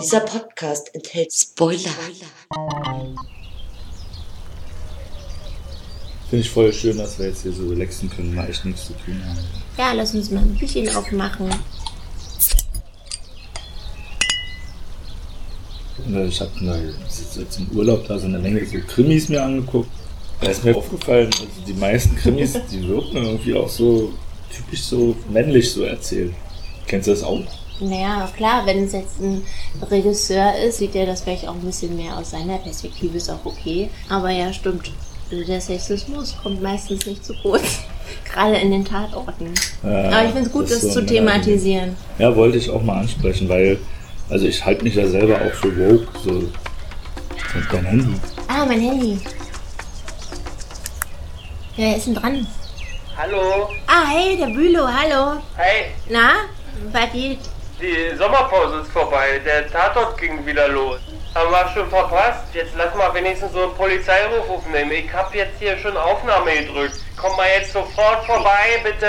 Dieser Podcast enthält Spoiler. Finde ich voll schön, dass wir jetzt hier so relaxen können, mal echt nichts zu tun haben. Ja, lass uns mal ein Büchchen aufmachen. Ich habe jetzt im Urlaub da so eine Menge so Krimis mir angeguckt. Da ist mir aufgefallen, also die meisten Krimis, die wirken irgendwie auch so typisch so männlich so erzählt. Kennst du das auch? Naja, klar, wenn es jetzt ein Regisseur ist, sieht er das vielleicht auch ein bisschen mehr aus seiner Perspektive, ist auch okay. Aber ja, stimmt. Der Sexismus kommt meistens nicht zu kurz. Gerade in den Tatorten. Ja, Aber ich finde es gut, das, ist so zu thematisieren. Ja, wollte ich auch mal ansprechen, weil, also ich halte mich ja selber auch für woke, so. Mit dein Handy. Ah, mein Handy. Ja, wer ist denn dran? Hallo, Ah, hey, der Bülow, hallo. hey, Na, was geht? Die Sommerpause ist vorbei, der Tatort ging wieder los. Haben wir schon verpasst? Jetzt lass mal wenigstens so einen Polizeiruf aufnehmen. Ich hab jetzt hier schon Aufnahme gedrückt. Komm mal jetzt sofort vorbei, bitte.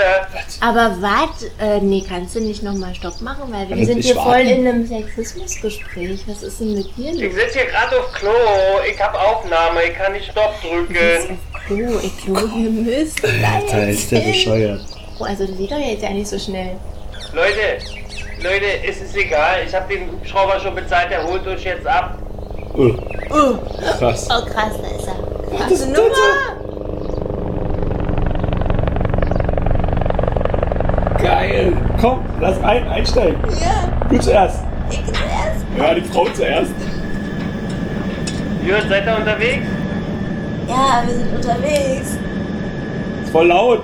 Aber wart, äh, nee, kannst du nicht nochmal Stopp machen, weil wir Kann sind hier warten? voll in einem Sexismusgespräch. Was ist denn mit dir Ich los? sitze hier gerade auf Klo. Ich hab Aufnahme. Ich kann nicht Stopp Du bist drücken. auf Klo, ich Klo, wir müssen Alter, ist der bescheuert. Oh, also das geht doch jetzt ja nicht so schnell. Leute, Leute, es ist egal. Ich hab den Hubschrauber schon bezahlt. Der holt uns jetzt ab. Oh, Oh, krass. oh krass, da ist er. Hast das Nummer? Geil. Komm, lass ein, einsteigen. Ja, Du zuerst. ich bin erst. Ja, die Frau zuerst. Jürgen, seid ihr unterwegs? Ja, wir sind unterwegs. Ist voll laut.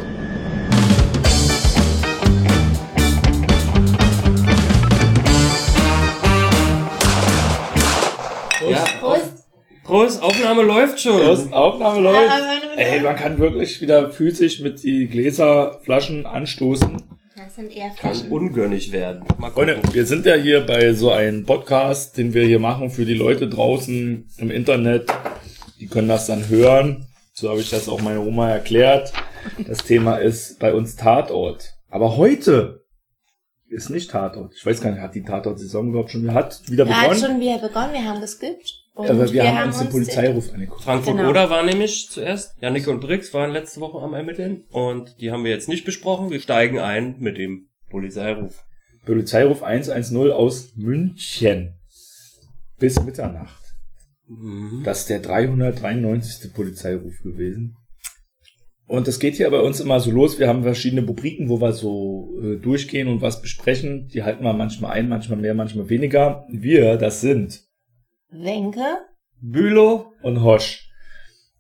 Prost. Aufnahme läuft schon. Prost, Aufnahme läuft. Ey, man kann wirklich wieder physisch mit die Gläserflaschen anstoßen. Das sind eher Kann Flaschen. ungönnig werden. Freunde, wir sind ja hier bei so einem Podcast, den wir hier machen für die Leute draußen im Internet. Die können das dann hören. So habe ich das auch meiner Oma erklärt. Das Thema ist bei uns Tatort. Aber heute ist nicht Tatort. Ich weiß gar nicht, hat die Tatort-Saison überhaupt schon wieder, hat wieder Ja, hat begonnen? schon wieder begonnen, wir haben geskippt. Und Aber wir, haben uns den Polizeiruf angeguckt. Frankfurt Genau. Oder war nämlich zuerst. Janik und Brix waren letzte Woche am Ermitteln und die haben wir jetzt nicht besprochen. Wir steigen ein mit dem Polizeiruf. Polizeiruf 110 aus München. Bis Mitternacht. Mhm. Das ist der 393. Polizeiruf gewesen. Und das geht hier bei uns immer so los. Wir haben verschiedene Rubriken, wo wir so äh, durchgehen und was besprechen. Die halten wir manchmal ein, manchmal mehr, manchmal weniger. Wir, das sind Wenke. Bülow. und Hosch.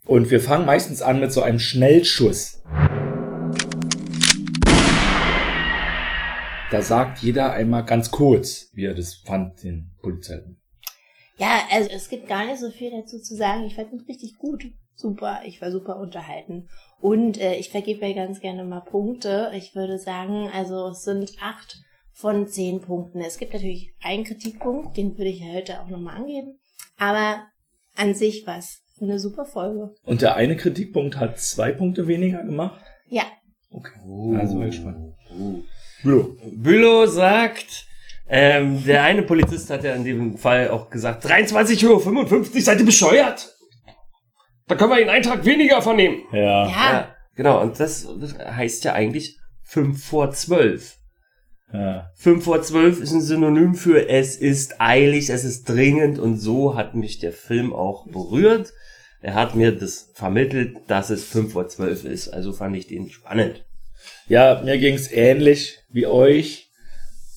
Und wir fangen meistens an mit so einem Schnellschuss. Da sagt jeder einmal ganz kurz, wie er das fand, den Polizeiruf. Ja, also es gibt gar nicht so viel dazu zu sagen. Ich fand ihn richtig gut. Super, ich war super unterhalten. Und äh, ich vergebe ja ganz gerne mal Punkte. Ich würde sagen, also es sind acht von zehn Punkten. Es gibt natürlich einen Kritikpunkt, den würde ich ja heute auch nochmal angeben. Aber an sich was. Eine super Folge. Und der eine Kritikpunkt hat zwei Punkte weniger gemacht. Ja. Okay. Also mal gespannt. Uh. Bülow. Bülow sagt, ähm, der eine Polizist hat ja in dem Fall auch gesagt, 23.55 Uhr, seid ihr bescheuert? Da können wir einen Eintrag weniger vernehmen. Ja. Ja. Genau, und das, das heißt ja eigentlich 5 vor 12. ja. 5 vor 12 ist ein Synonym für es ist eilig, es ist dringend und so hat mich der Film auch berührt. Er hat mir das vermittelt, dass es 5 vor 12 ist, also fand ich den spannend. Ja, mir ging's ähnlich wie euch.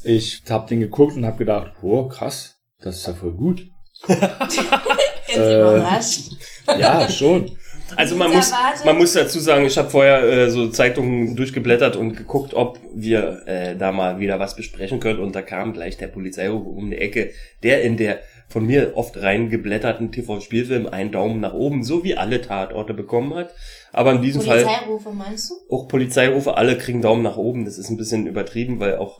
Ich hab den geguckt und hab gedacht, oh krass, das ist ja voll gut. Äh. Ja, schon. Also man muss, erwartet. man muss dazu sagen, ich habe vorher äh, so Zeitungen durchgeblättert und geguckt, ob wir äh, da mal wieder was besprechen können. Und da kam gleich der Polizeiruf um die Ecke, der in der von mir oft reingeblätterten TV-Spielfilm einen Daumen nach oben, so wie alle Tatorte bekommen hat. Aber in diesem Fall Polizeirufe meinst du? auch Polizeirufe, alle kriegen Daumen nach oben. Das ist ein bisschen übertrieben, weil auch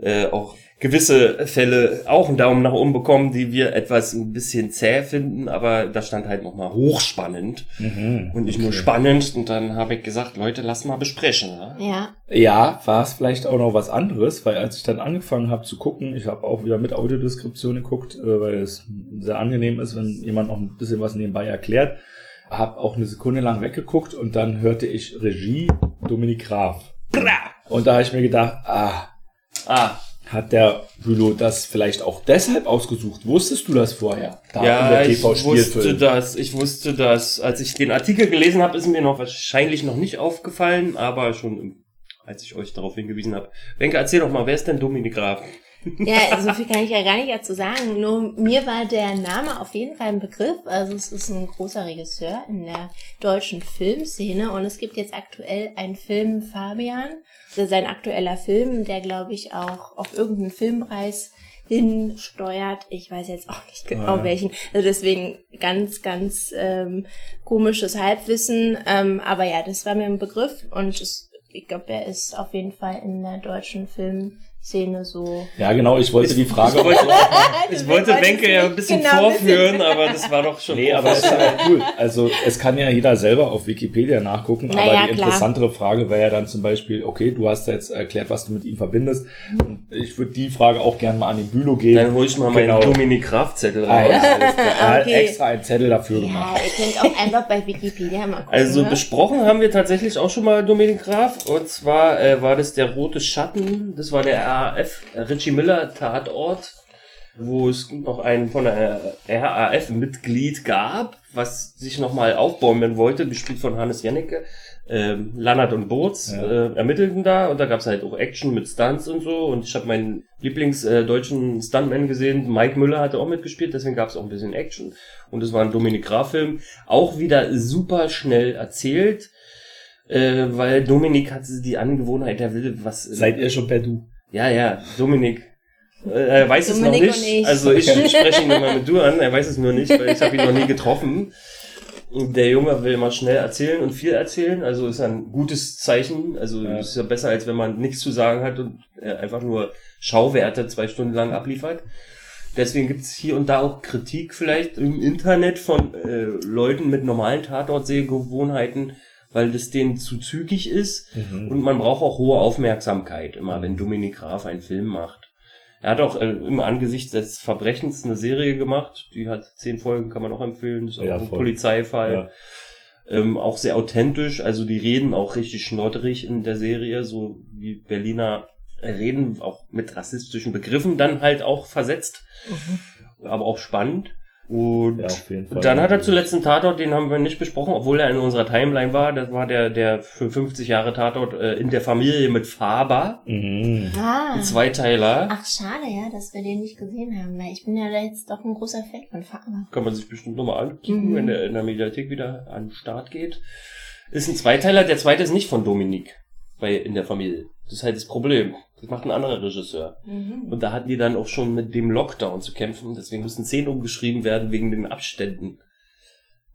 äh, auch gewisse Fälle auch einen Daumen nach oben bekommen, die wir etwas ein bisschen zäh finden, aber da stand halt nochmal hochspannend Mhm. und nicht nur spannend. Und dann habe ich gesagt, Leute, lass mal besprechen. Ja? Ja. Ja, war es vielleicht auch noch was anderes, weil als ich dann angefangen habe zu gucken, ich habe auch wieder mit Audiodeskription geguckt, äh, weil es sehr angenehm ist, wenn jemand noch ein bisschen was nebenbei erklärt. Hab auch eine Sekunde lang weggeguckt und dann hörte ich Regie Dominik Graf. Und da habe ich mir gedacht, ah, Ah, hat der Bülow das vielleicht auch deshalb ausgesucht? Wusstest du das vorher? Da in ja, ich wusste das. Ich wusste das. Als ich den Artikel gelesen habe, ist mir noch wahrscheinlich noch nicht aufgefallen, aber schon als ich euch darauf hingewiesen habe. Wenke, erzähl doch mal, wer ist denn Dominik Graf? Ja, so viel kann ich ja gar nicht dazu sagen. Nur mir war der Name auf jeden Fall ein Begriff. Also es ist ein großer Regisseur in der deutschen Filmszene und es gibt jetzt aktuell einen Film Fabian, das ist sein aktueller Film, der glaube ich auch auf irgendeinen Filmpreis hinsteuert. Ich weiß jetzt auch nicht genau Ah. welchen. Also deswegen ganz, ganz ähm, komisches Halbwissen. Ähm, aber ja, das war mir ein Begriff und es, ich glaube, er ist auf jeden Fall in der deutschen Filmszene so Ja, genau, ich wollte die Frage. Ich wollte, Du ich wollte Wenke ja ein bisschen genau vorführen, aber das war doch schon. Nee, aber es ist ja cool. Also es kann ja jeder selber auf Wikipedia nachgucken, Naja, aber die klar. interessantere Frage wäre ja dann zum Beispiel, okay, du hast jetzt erklärt, was du mit ihm verbindest. Und ich würde die Frage auch gerne mal an den Bülow geben. Dann hol ich mal meinen Genau. Dominik Graf-Zettel Ah, raus. ja, klar. Er hat Okay. extra einen Zettel dafür Ja, gemacht. ihr könnt auch einfach bei Wikipedia mal gucken. Also ne? besprochen haben wir tatsächlich auch schon mal Dominik Graf. Und zwar äh, war das der Rote Schatten. Das war der RAF, äh, Richie Miller Tatort, wo es noch einen von der RAF-Mitglied gab, was sich nochmal aufbäumen wollte, gespielt von Hannes Jennecke. Ähm, Lannert und Boots Ja. äh, ermittelten da und da gab's halt auch Action mit Stunts und so und ich habe meinen Lieblingsdeutschen äh, Stuntman gesehen, Mike Müller hatte auch mitgespielt, deswegen gab's auch ein bisschen Action und es war ein Dominik Graf Film, auch wieder super schnell erzählt, äh, weil Dominik hat die Angewohnheit, der will was. Seid ihr schon per Du? Ja, ja, Dominik. Äh, Er weiß Dominik es noch nicht. ich. Also ich spreche ihn immer mit du an, er weiß es nur nicht, weil ich habe ihn noch nie getroffen. Der Junge will immer schnell erzählen und viel erzählen, also ist ein gutes Zeichen. Also Ja. ist ja besser, als wenn man nichts zu sagen hat und einfach nur Schauwerte zwei Stunden lang abliefert. Deswegen gibt's hier und da auch Kritik vielleicht im Internet von äh, Leuten mit normalen Tatortsehgewohnheiten, weil das denen zu zügig ist. Und man braucht auch hohe Aufmerksamkeit, immer wenn Dominik Graf einen Film macht. Er hat auch äh, im Angesicht des Verbrechens eine Serie gemacht, die hat zehn Folgen, kann man auch empfehlen, ist auch Ja, ein voll. Polizeifall. Ja. Ähm, auch sehr authentisch, also die reden auch richtig schnodderig in der Serie, so wie Berliner reden, auch mit rassistischen Begriffen, dann halt auch versetzt, aber auch spannend. Und Ja, auf jeden Fall. dann hat er zuletzt einen Tatort, den haben wir nicht besprochen, obwohl er in unserer Timeline war. Das war der, der für 50 Jahre Tatort äh, in der Familie mit Faber. Mhm. Ah. Ein Zweiteiler. Ach, schade, ja, dass wir den nicht gesehen haben, weil ich bin ja da jetzt doch ein großer Fan von Faber. Kann man sich bestimmt nochmal angucken, Mhm. wenn der in der Mediathek wieder an den Start geht. Ist ein Zweiteiler, der zweite ist nicht von Dominik bei in der Familie. Das ist halt das Problem. Das macht ein anderer Regisseur. Mhm. Und da hatten die dann auch schon mit dem Lockdown zu kämpfen. Deswegen mussten Szenen umgeschrieben werden wegen den Abständen.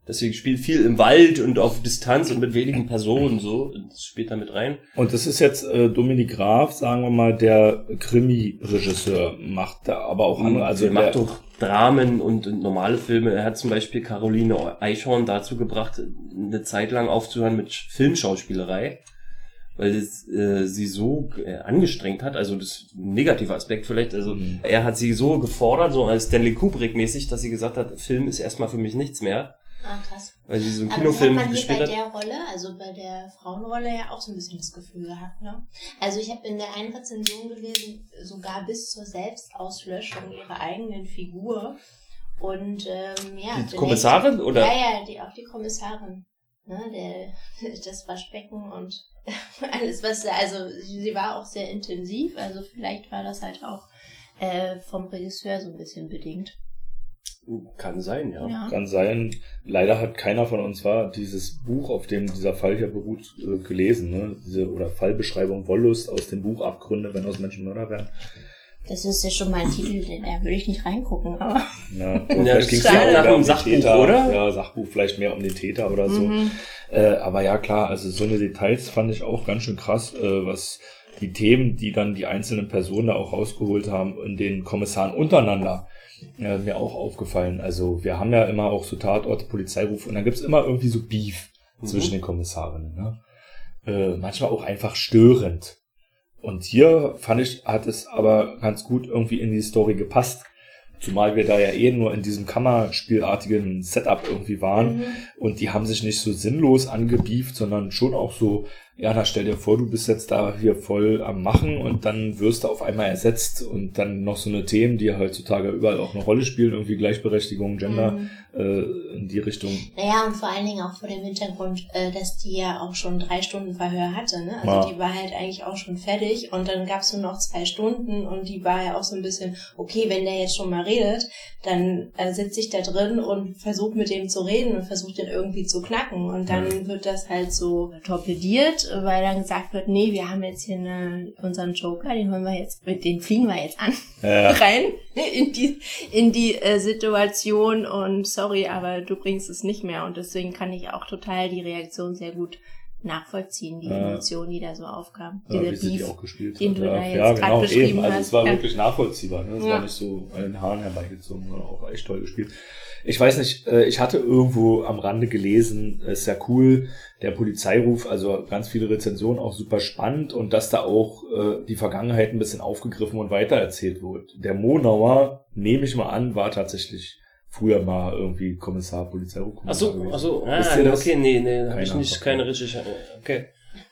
Deswegen spielt viel im Wald und auf Distanz und mit wenigen Personen so. Das spielt da mit rein. Und das ist jetzt äh, Dominik Graf, sagen wir mal, der Krimi-Regisseur, macht da aber auch andere. Also er macht doch Dramen und, und normale Filme. Er hat zum Beispiel Caroline Eichhorn dazu gebracht, eine Zeit lang aufzuhören mit Filmschauspielerei, weil es, äh, sie so äh, angestrengt hat. Also das ist ein negativer Aspekt vielleicht. Also Mhm. er hat sie so gefordert, so als Stanley Kubrick mäßig, dass sie gesagt hat, Film ist erstmal für mich nichts mehr, Ah, krass. weil sie so einen Aber das hat Kinofilm man hier gespielt bei hat. der Rolle, also bei der Frauenrolle ja auch so ein bisschen das Gefühl gehabt, ne? Also ich habe in der einen Rezension gelesen, sogar bis zur Selbstauslöschung ihrer eigenen Figur. Und ähm, ja. Die Kommissarin, oder? Ja, ja, die, auch die Kommissarin. Ne, der, das Waschbecken und alles, was also sie war auch sehr intensiv, also vielleicht war das halt auch äh, vom Regisseur so ein bisschen bedingt. Kann sein, ja. Ja. Kann sein. Leider hat keiner von uns war dieses Buch, auf dem dieser Fall hier beruht, äh, gelesen. Ne? Diese oder Fallbeschreibung Wollust aus dem Buch Abgründe, wenn aus Menschen Mörder werden. Das ist ja schon mal ein Titel, den da würde ich nicht reingucken, aber. Ja, und Ja, vielleicht das klang ja auch nach um Sachbuch, Täter. oder? Ja, Sachbuch vielleicht mehr um den Täter oder so. Mhm. Äh, aber ja, klar, also so eine Details fand ich auch ganz schön krass, äh, was die Themen, die dann die einzelnen Personen da auch rausgeholt haben, in den Kommissaren untereinander, äh, mir auch aufgefallen. Also wir haben ja immer auch so Tatorte, Polizeiruf und dann gibt's immer irgendwie so Beef zwischen den Kommissarinnen. Ne? Äh, manchmal auch einfach störend. Und hier fand ich, hat es aber ganz gut irgendwie in die Story gepasst. Zumal wir da ja eh nur in diesem Kammerspielartigen Setup irgendwie waren. Mhm. Und die haben sich nicht so sinnlos angebieft, sondern schon auch so, ja, na stell dir vor, du bist jetzt da hier voll am Machen und dann wirst du auf einmal ersetzt und dann noch so eine Themen, die heutzutage überall auch eine Rolle spielen, irgendwie Gleichberechtigung, Gender, Mhm. äh, in die Richtung. Naja, und vor allen Dingen auch vor dem Hintergrund, äh, dass die ja auch schon drei Stunden Verhör hatte, ne? Also Ja. die war halt eigentlich auch schon fertig und dann gab's nur noch zwei Stunden und die war ja auch so ein bisschen, okay, wenn der jetzt schon mal redet, dann äh, sitze ich da drin und versuche mit dem zu reden und versuche den irgendwie zu knacken und dann wird das halt so torpediert, weil dann gesagt wird, nee, wir haben jetzt hier eine, unseren Joker, den holen wir jetzt, den fliegen wir jetzt an Äh, rein in die, in die äh, Situation und sorry, aber du bringst es nicht mehr. Und deswegen kann ich auch total die Reaktion sehr gut nachvollziehen, die. Emotionen, die da so aufkamen. ja, Dieser sie die Beef. auch gespielt den hat. du ja, da jetzt ja, genau, beschrieben eben. Also hast. es war Ja. wirklich nachvollziehbar. Ne? Es Ja. war nicht so an den Haaren herbeigezogen, sondern auch echt toll gespielt. Ich weiß nicht, äh, ich hatte irgendwo am Rande gelesen, ist ja cool, der Polizeiruf, also ganz viele Rezensionen, auch super spannend und dass da auch äh, die Vergangenheit ein bisschen aufgegriffen und weitererzählt wird. Der Monauer, nehme ich mal an, war tatsächlich früher mal irgendwie Kommissar, Polizeirufkommissar Achso, achso, ah, okay, nee, nee, habe ich Keine nicht, Ahnung. keine Recherche. Okay.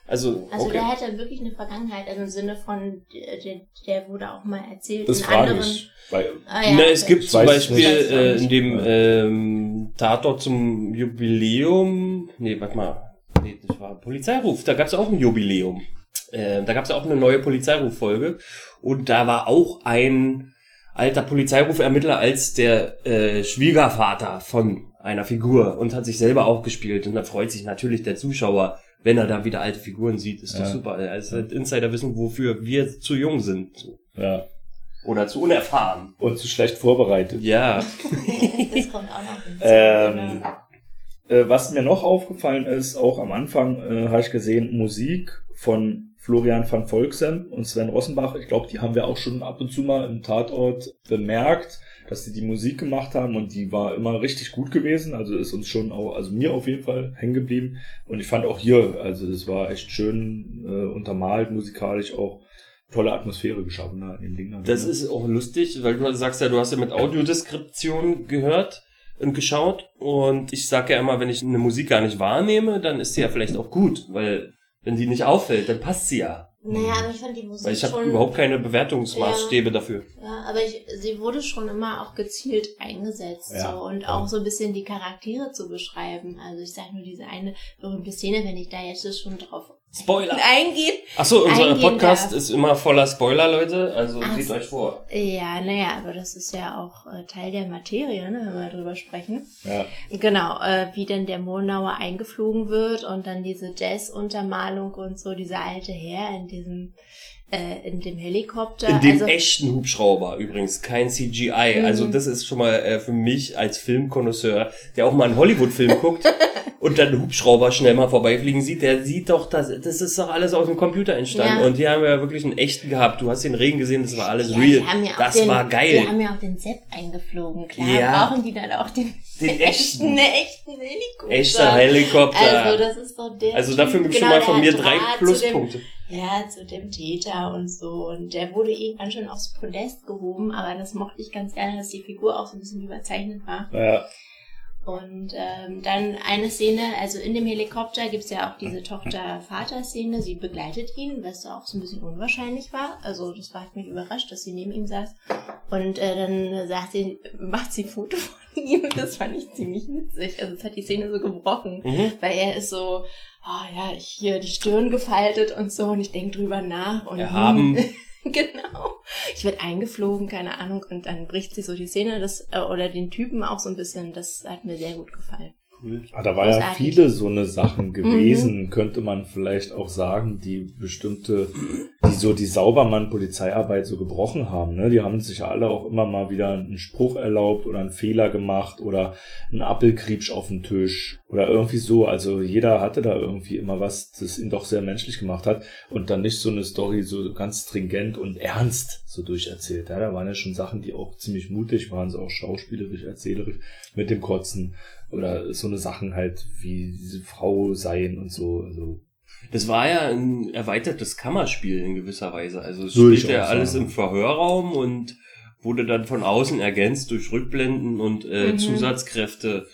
Also, Also okay. der hatte wirklich eine Vergangenheit, also im Sinne von, der, der, wurde auch mal erzählt Das frage anderen. ich. Weil, Ah, ja, Na, okay. es gibt zum Beispiel äh, in dem ähm, Tatort zum Jubiläum, nee, warte mal, nee, das war Polizeiruf, da gab es auch ein Jubiläum. Äh, da gab es auch eine neue Polizeiruf-Folge und da war auch ein alter Polizeirufermittler als der äh, Schwiegervater von einer Figur und hat sich selber auch gespielt und da freut sich natürlich der Zuschauer, wenn er da wieder alte Figuren sieht, ist doch Ja. super. Also halt Insider wissen, wofür wir zu jung sind so. ja. oder zu unerfahren. Und zu schlecht vorbereitet. Ja, das kommt auch noch hinzu. Ähm. Äh, was mir noch aufgefallen ist, auch am Anfang äh, habe ich gesehen, Musik von Florian van Volksem und Sven Rossenbach. Ich glaube, die haben wir auch schon ab und zu mal im Tatort bemerkt, dass die die Musik gemacht haben und die war immer richtig gut gewesen. Also ist uns schon auch, also mir auf jeden Fall hängen geblieben. Und ich fand auch hier, also das war echt schön äh, untermalt, musikalisch auch tolle Atmosphäre geschaffen da in dem. Das ist auch lustig, weil du sagst ja, du hast ja mit Audiodeskription gehört und geschaut. Und ich sage ja immer, wenn ich eine Musik gar nicht wahrnehme, dann ist sie ja vielleicht auch gut, weil wenn die nicht auffällt, dann passt sie ja. Naja, aber ich fand die Musik Weil ich habe überhaupt keine Bewertungsmaßstäbe dafür. Ja, aber ich, sie wurde schon immer auch gezielt eingesetzt Ja, so, und ja. auch so ein bisschen die Charaktere zu beschreiben. Also ich sage nur diese eine berühmte Szene, wenn ich da jetzt schon drauf Spoiler! eingehe. Achso, unser Eingehen Podcast darf. ist immer voller Spoiler, Leute. Also Ach seht euch vor. Ja, naja, aber das ist ja auch äh, Teil der Materie, ne, wenn wir drüber sprechen. ja. Genau, äh, wie denn der Monauer eingeflogen wird und dann diese Jazz-Untermalung und so, dieser alte Herr in diesem, äh, in dem Helikopter. In dem also, echten Hubschrauber übrigens, kein CGI. Mhm. Also das ist schon mal äh, für mich als Filmkonnoisseur, der auch mal einen Hollywood-Film guckt und dann Hubschrauber schnell mal vorbeifliegen sieht, der sieht doch, das, das ist doch alles aus dem Computer entstanden. Ja. Und hier haben wir ja wirklich einen echten gehabt. Du hast den Regen gesehen, das war alles ja, real. die ja das den, war Die geil. haben ja auch den Sepp eingeflogen, klar. Ja. Brauchen die dann auch den, Den echten. einen echten Helikopter. Echter Helikopter. Also, das ist doch der. Also dafür schon genau, mal von mir drei Pluspunkte. Dem, ja, zu dem Täter und so. Und der wurde irgendwann schon aufs Podest gehoben, aber das mochte ich ganz gerne, dass die Figur auch so ein bisschen überzeichnet war. ja. Und ähm, dann eine Szene, also in dem Helikopter gibt's ja auch diese Tochter-Vater-Szene. Sie begleitet ihn, was auch so ein bisschen unwahrscheinlich war. Also das war hat mich überrascht, dass sie neben ihm saß. Und äh, dann sagt sie, macht sie ein Foto von ihm. Das fand ich ziemlich witzig. Also es hat die Szene so gebrochen. Mhm. Weil er ist so, oh ja, ich hier die Stirn gefaltet und so und ich denke drüber nach. Und Erhaben. genau. Ich werde eingeflogen, keine Ahnung, und dann bricht sie so die Szene das, äh, oder den Typen auch so ein bisschen. Das hat mir sehr gut gefallen. Cool. Ah, da war ja viele so eine Sachen gewesen, könnte man vielleicht auch sagen, die bestimmte, die so die Saubermann-Polizeiarbeit so gebrochen haben. Ne? Die haben sich ja alle auch immer mal wieder einen Spruch erlaubt oder einen Fehler gemacht oder einen Appelkriebsch auf den Tisch oder irgendwie so. Also jeder hatte da irgendwie immer was, das ihn doch sehr menschlich gemacht hat und dann nicht so eine Story so ganz stringent und ernst so durcherzählt. Ja, da waren ja schon Sachen, die auch ziemlich mutig waren, so auch schauspielerisch, erzählerisch mit dem Kotzen oder so eine Sachen halt wie diese Frau sein und so. Also Das war ja ein erweitertes Kammerspiel in gewisser Weise. Also es ich spielte ja alles sagen. im Verhörraum und wurde dann von außen ergänzt durch Rückblenden und äh, Mhm. Zusatzkräfte.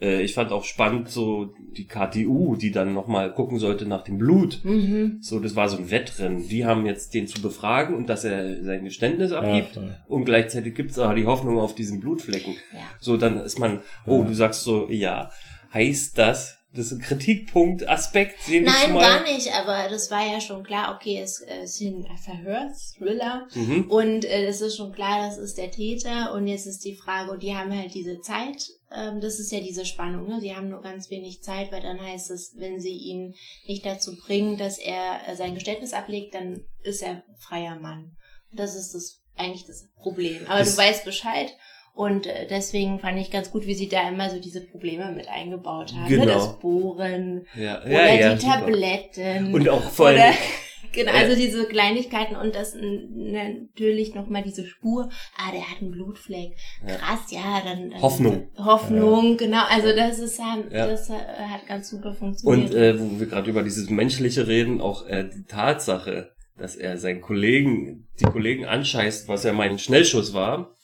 Äh, ich fand auch spannend so die KTU, die dann nochmal gucken sollte nach dem Blut. Mhm. So, das war so ein Wettrennen. Die haben jetzt den zu befragen und dass er sein Geständnis abgibt. ja. Und gleichzeitig gibt's aber die Hoffnung auf diesen Blutflecken. Ja. So, dann ist man, oh, Ja. du sagst so, ja, heißt das, das ist ein Kritikpunkt, Aspekt, den ich Nein, mal. gar nicht, aber das war ja schon klar, okay, es äh, es ist ein Verhörsthriller Mhm. und äh, es ist schon klar, das ist der Täter und jetzt ist die Frage, und die haben halt diese Zeit, ähm, das ist ja diese Spannung, ne? die haben nur ganz wenig Zeit, weil dann heißt es, wenn sie ihn nicht dazu bringen, dass er äh, sein Geständnis ablegt, dann ist er freier Mann. Das ist das eigentlich das Problem. Aber Das- du weißt Bescheid. Und äh, deswegen fand ich ganz gut, wie sie da immer so diese Probleme mit eingebaut haben. Genau. Ne? Das Bohren, Ja, oder ja, ja, die super. Tabletten. Und auch vor oder, genau, also diese Kleinigkeiten und das natürlich nochmal diese Spur. Ah, der hat einen Blutfleck. Krass, ja, dann, dann Hoffnung. Hoffnung, genau. Also das ist Ja. das äh, hat ganz super funktioniert. und äh, wo wir gerade über dieses Menschliche reden, auch äh, die Tatsache, dass er seinen Kollegen, die Kollegen anscheißt, was ja mein Schnellschuss war, äh,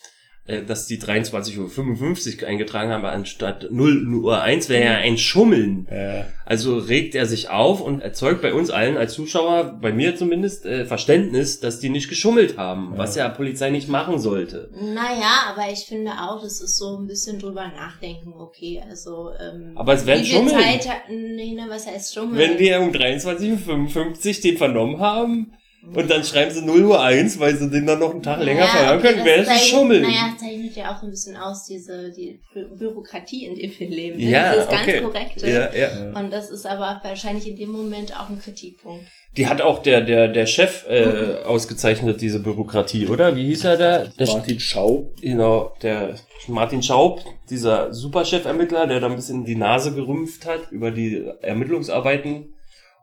dass die 23.55 Uhr eingetragen haben, anstatt 0 Uhr 1 wäre ja ein Schummeln. Äh, Also regt er sich auf und erzeugt bei uns allen als Zuschauer, bei mir zumindest, äh, Verständnis, dass die nicht geschummelt haben, Ja. was ja Polizei nicht machen sollte. naja, aber ich finde auch, das ist so ein bisschen drüber nachdenken, okay, also ähm, Aber es werden Schummeln. Zeit nee, ne, was heißt Schummeln? Wenn wir um 23.55 Uhr den vernommen haben und dann schreiben sie 0 Uhr 1, weil sie den dann noch einen Tag länger verhören okay, können, wäre das ein zeichnet- Schummeln. Naja, das zeichnet ja auch so ein bisschen aus, diese die Bü Bürokratie, in der wir leben. ne? Ja, Dieses okay. ganz korrekte. Ja, ja. Und das ist aber wahrscheinlich in dem Moment auch ein Kritikpunkt. Die hat auch der, der, der Chef äh, ausgezeichnet, diese Bürokratie, oder? Wie hieß er da? Der Martin Schau. Genau, der Martin Schaub, dieser Superchef-Ermittler, der da ein bisschen die Nase gerümpft hat über die Ermittlungsarbeiten.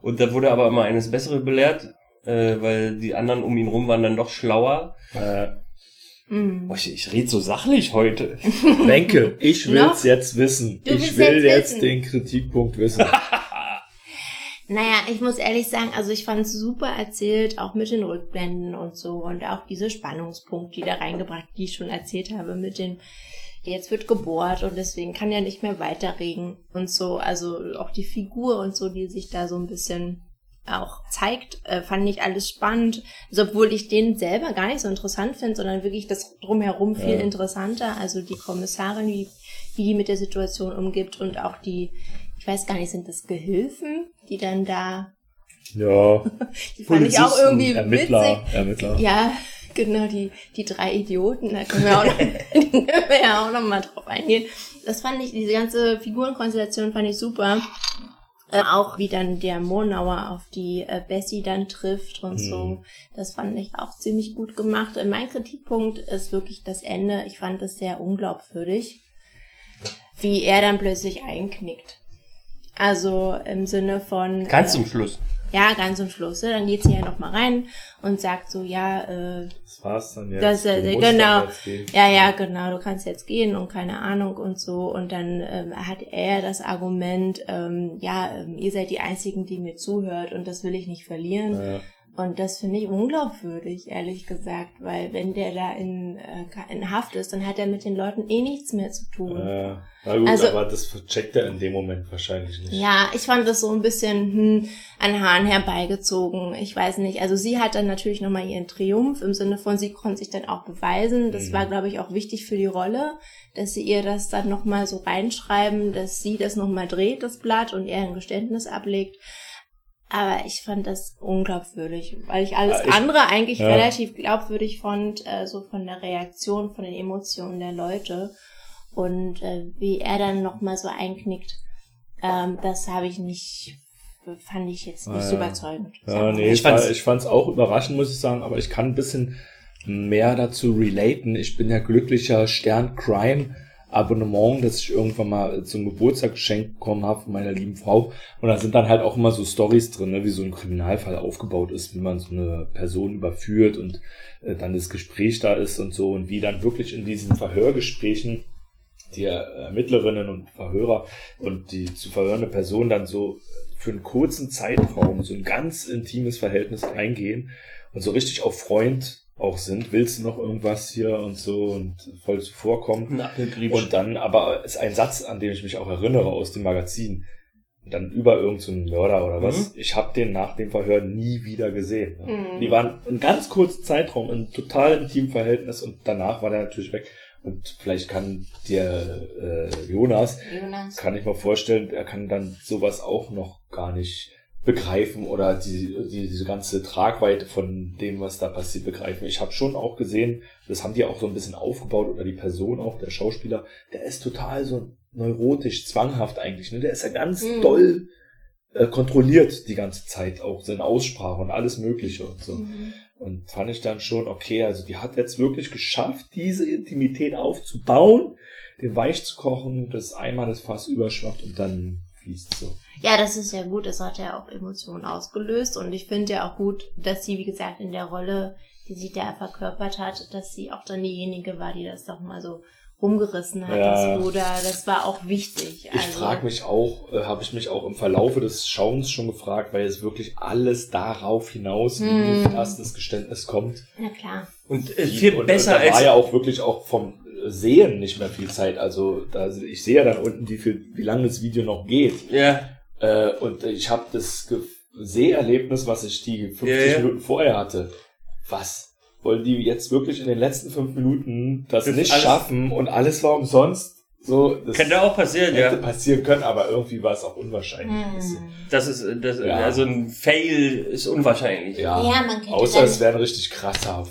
Und da wurde aber immer eines Bessere belehrt, äh, weil die anderen um ihn rum waren dann doch schlauer. Äh, Mhm. Boah, ich, ich rede so sachlich heute. denke, ich will's No? jetzt wissen. Du ich will jetzt jetzt den Kritikpunkt wissen. Naja, ich muss ehrlich sagen, also ich fand es super erzählt, auch mit den Rückblenden und so und auch diese Spannungspunkte, die da reingebracht, die ich schon erzählt habe, mit den jetzt wird gebohrt und deswegen kann ja nicht mehr weiterregen und so. Also auch die Figur und so, die sich da so ein bisschen auch zeigt, äh, fand ich alles spannend. Also obwohl ich den selber gar nicht so interessant finde, sondern wirklich das drumherum viel Ja. interessanter. Also die Kommissarin, wie, wie die mit der Situation umgibt und auch die, ich weiß gar nicht, sind das Gehilfen, die dann da, ja. die fand ich auch irgendwie Ermittler, witzig. Ermittler. Ja, genau, die, die drei Idioten, da können wir auch noch, können wir ja auch noch mal drauf eingehen. Das fand ich, diese ganze Figurenkonstellation fand ich super. Äh, auch wie dann der Monauer auf die äh, Bessie dann trifft und so. Mhm. Das fand ich auch ziemlich gut gemacht. Äh, mein Kritikpunkt ist wirklich das Ende. Ich fand es sehr unglaubwürdig, wie er dann plötzlich einknickt. Also im Sinne von. Ganz äh, zum Schluss. Ja, ganz zum Schluss. Ne? Dann geht sie ja noch mal rein und sagt so, ja, äh, Das war's dann jetzt. Das, äh, genau. ja, ja, genau, du kannst jetzt gehen und keine Ahnung und so. Und dann ähm, hat er das Argument, ähm, ja, ähm, ihr seid die Einzigen, die mir zuhört und das will ich nicht verlieren. Ja. Und das finde ich unglaubwürdig, ehrlich gesagt, weil wenn der da in, äh, in Haft ist, dann hat er mit den Leuten eh nichts mehr zu tun. Äh, na gut, Also- aber das checkt er in dem Moment wahrscheinlich nicht. Ja, ich fand das so ein bisschen hm, an Haaren herbeigezogen. Ich weiß nicht. Also sie hat dann natürlich nochmal ihren Triumph im Sinne von, sie konnte sich dann auch beweisen. Das Mhm. war, glaube ich, auch wichtig für die Rolle, dass sie ihr das dann nochmal so reinschreiben, dass sie das nochmal dreht, das Blatt, und er ein Geständnis ablegt. Aber ich fand das unglaubwürdig, weil ich alles ich- andere eigentlich ja. relativ glaubwürdig fand, äh, so von der Reaktion, von den Emotionen der Leute. Und äh, wie er dann nochmal so einknickt, ähm, das habe ich nicht, fand ich jetzt nicht Ah, so überzeugend. Ja, nee, ich, Ich fand, fand's auch überraschend, muss ich sagen, aber ich kann ein bisschen mehr dazu relaten. Ich bin ja glücklicher Stern Crime Abonnement, das ich irgendwann mal zum Geburtstag geschenkt bekommen habe von meiner lieben Frau. Und da sind dann halt auch immer so Stories drin, ne, wie so ein Kriminalfall aufgebaut ist, wie man so eine Person überführt und äh, dann das Gespräch da ist und so und wie dann wirklich in diesen Verhörgesprächen die Ermittlerinnen und Verhörer und die zu verhörende Person dann so für einen kurzen Zeitraum so ein ganz intimes Verhältnis eingehen und so richtig auf Freund auch sind. Willst du noch irgendwas hier und so und voll zuvorkommen? Apfelgrieb. Und dann aber ist ein Satz, an den ich mich auch erinnere aus dem Magazin. Und dann über irgendeinen Mörder oder was. Ich habe den nach dem Verhör nie wieder gesehen. ne? Mhm. Die waren einen ganz kurzen Zeitraum in total intimem Verhältnis und danach war der natürlich weg. Und vielleicht kann dir äh, Jonas, Jonas. kann ich mir vorstellen, er kann dann sowas auch noch gar nicht begreifen oder die, die, diese ganze Tragweite von dem, was da passiert, begreifen. Ich habe schon auch gesehen, das haben die auch so ein bisschen aufgebaut oder die Person auch, der Schauspieler, der ist total so neurotisch, zwanghaft eigentlich. Ne? Der ist ja ganz Mhm. doll äh, kontrolliert die ganze Zeit, auch seine Aussprache und alles Mögliche und so. Mhm. Und fand ich dann schon, okay, also die hat jetzt wirklich geschafft, diese Intimität aufzubauen, den weich zu kochen, dass einmal das Fass überschwappt und dann fließt so. Ja, das ist ja gut. Das hat ja auch Emotionen ausgelöst. Und ich finde ja auch gut, dass sie, wie gesagt, in der Rolle, die sie da verkörpert hat, dass sie auch dann diejenige war, die das doch mal so rumgerissen hat, Ja. das Ruder. Das war auch wichtig. Ich frage mich auch, äh, habe ich mich auch im Verlaufe des Schauens schon gefragt, weil es wirklich alles darauf hinaus, wie Hm. erst das Geständnis kommt. Na klar. Und äh, viel und, besser und da war als ja auch wirklich auch vom Sehen nicht mehr viel Zeit. Also da, ich sehe ja dann unten, wie viel, wie lange das Video noch geht. ja, Äh, und ich habe das Seherlebnis, was ich die 50 Ja, ja. Minuten vorher hatte. Was? Wollen die jetzt wirklich in den letzten fünf Minuten das, Das nicht schaffen und alles war umsonst? So, das könnte auch passieren, hätte ja. passieren können, aber irgendwie war es auch unwahrscheinlich. Hm. Das ist, das, Ja. also ein Fail ist unwahrscheinlich. Ja, Ja, man könnte außer es wäre ein richtig krasser.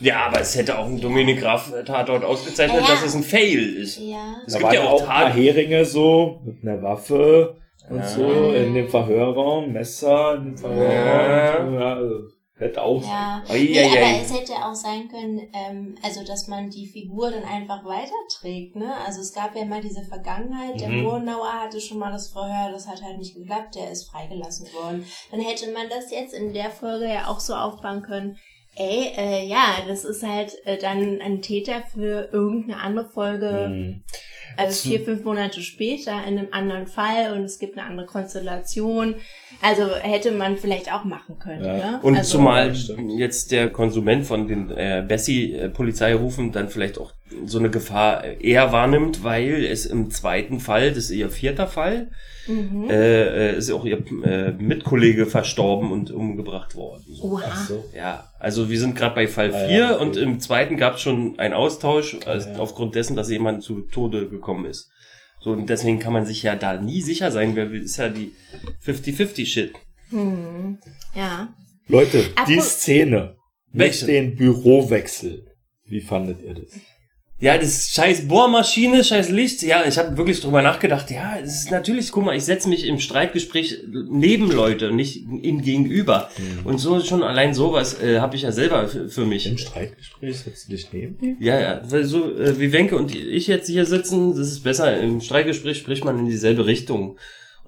Ja, aber es hätte auch ein Dominik Graf Tatort ausgezeichnet, Ja, dass es ein Fail ist. Ja. Es Da gibt waren ja auch ein paar Tat- Heringe so mit einer Waffe und Ja. so in dem Verhörraum, Messer in dem Verhörraum. Ja. also, hätte auch Ja, Ei, nee, aber es hätte auch sein können, ähm, also dass man die Figur dann einfach weiterträgt, ne? Also es gab ja mal diese Vergangenheit, der Mhm. Murnauer hatte schon mal das Verhör, das hat halt nicht geklappt, der ist freigelassen worden. Dann hätte man das jetzt in der Folge ja auch so aufbauen können, ey, äh, ja, das ist halt äh, dann ein Täter für irgendeine andere Folge, Mhm. also vier, fünf Monate später in einem anderen Fall und es gibt eine andere Konstellation. Also hätte man vielleicht auch machen können, Ja. ne? Und also, zumal jetzt der Konsument von den äh, Bessie-Polizeirufen dann vielleicht auch so eine Gefahr eher wahrnimmt, weil es im zweiten Fall, das ist ihr vierter Fall, Mhm. äh, äh, ist auch ihr äh, Mitkollege verstorben und umgebracht worden. So. Oha. Ach so. Ja, also wir sind gerade bei Fall Ah, 4 ja, okay. und im zweiten gab es schon einen Austausch, also ja. aufgrund dessen, dass jemand zu Tode gekommen ist. So, und deswegen kann man sich ja da nie sicher sein, wer will, ist ja die 50-50-Shit. Hm. Ja. Leute, die Apro- Szene mit Welche? den Bürowechsel. Wie fandet ihr das? Ja, das scheiß Bohrmaschine, scheiß Licht. Ja, ich habe wirklich drüber nachgedacht. Ja, es ist natürlich, guck mal, ich setze mich im Streitgespräch neben Leute, nicht ihnen gegenüber. Und so schon allein sowas äh, habe ich ja selber für mich. Im Streitgespräch setzt du dich neben? Ja, ja, weil so äh, wie Wenke und ich jetzt hier sitzen, das ist besser. Im Streitgespräch spricht man in dieselbe Richtung.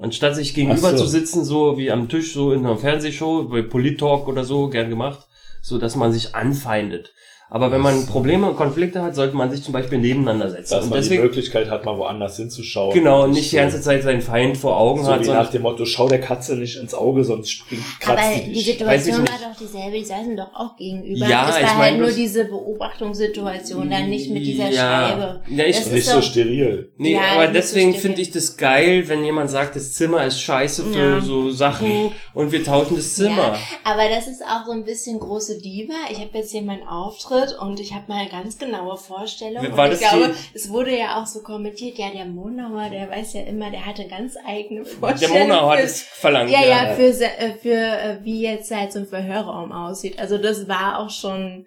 Anstatt sich gegenüber so. zu sitzen, so wie am Tisch, so in einer Fernsehshow, bei Polit-Talk oder so, gern gemacht, so dass man sich anfeindet. Aber wenn man Probleme und Konflikte hat, sollte man sich zum Beispiel nebeneinander setzen. Dass und man deswegen, die Möglichkeit hat, mal woanders hinzuschauen. genau, und nicht die so- ganze Zeit seinen Feind vor Augen So hat, wie sondern nach dem Motto, schau der Katze nicht ins Auge, sonst springt Aber kratzt die die ich Situation war doch dieselbe, die saßen doch auch gegenüber. Ja, es ich war mein halt nur diese Beobachtungssituation, dann nicht mit dieser Ja. Scheibe. Ja, ich- Das ist nicht so steril. Nee, Ja, aber so deswegen steril. finde ich das geil, wenn jemand sagt, das Zimmer ist scheiße für Ja. so Sachen und wir tauschen das Zimmer. Ja, aber das ist auch so ein bisschen große Diva. Ich habe jetzt hier meinen Auftritt und ich habe mal eine ganz genaue Vorstellung. War und ich das die- glaube, es wurde ja auch so kommentiert, ja, der Monauer, der weiß ja immer, der hatte ganz eigene Der Vorstellungen. Monau hat für- es verlangt. Ja, ja, für, äh, für äh, wie jetzt halt so ein Verhörraum aussieht. Also das war auch schon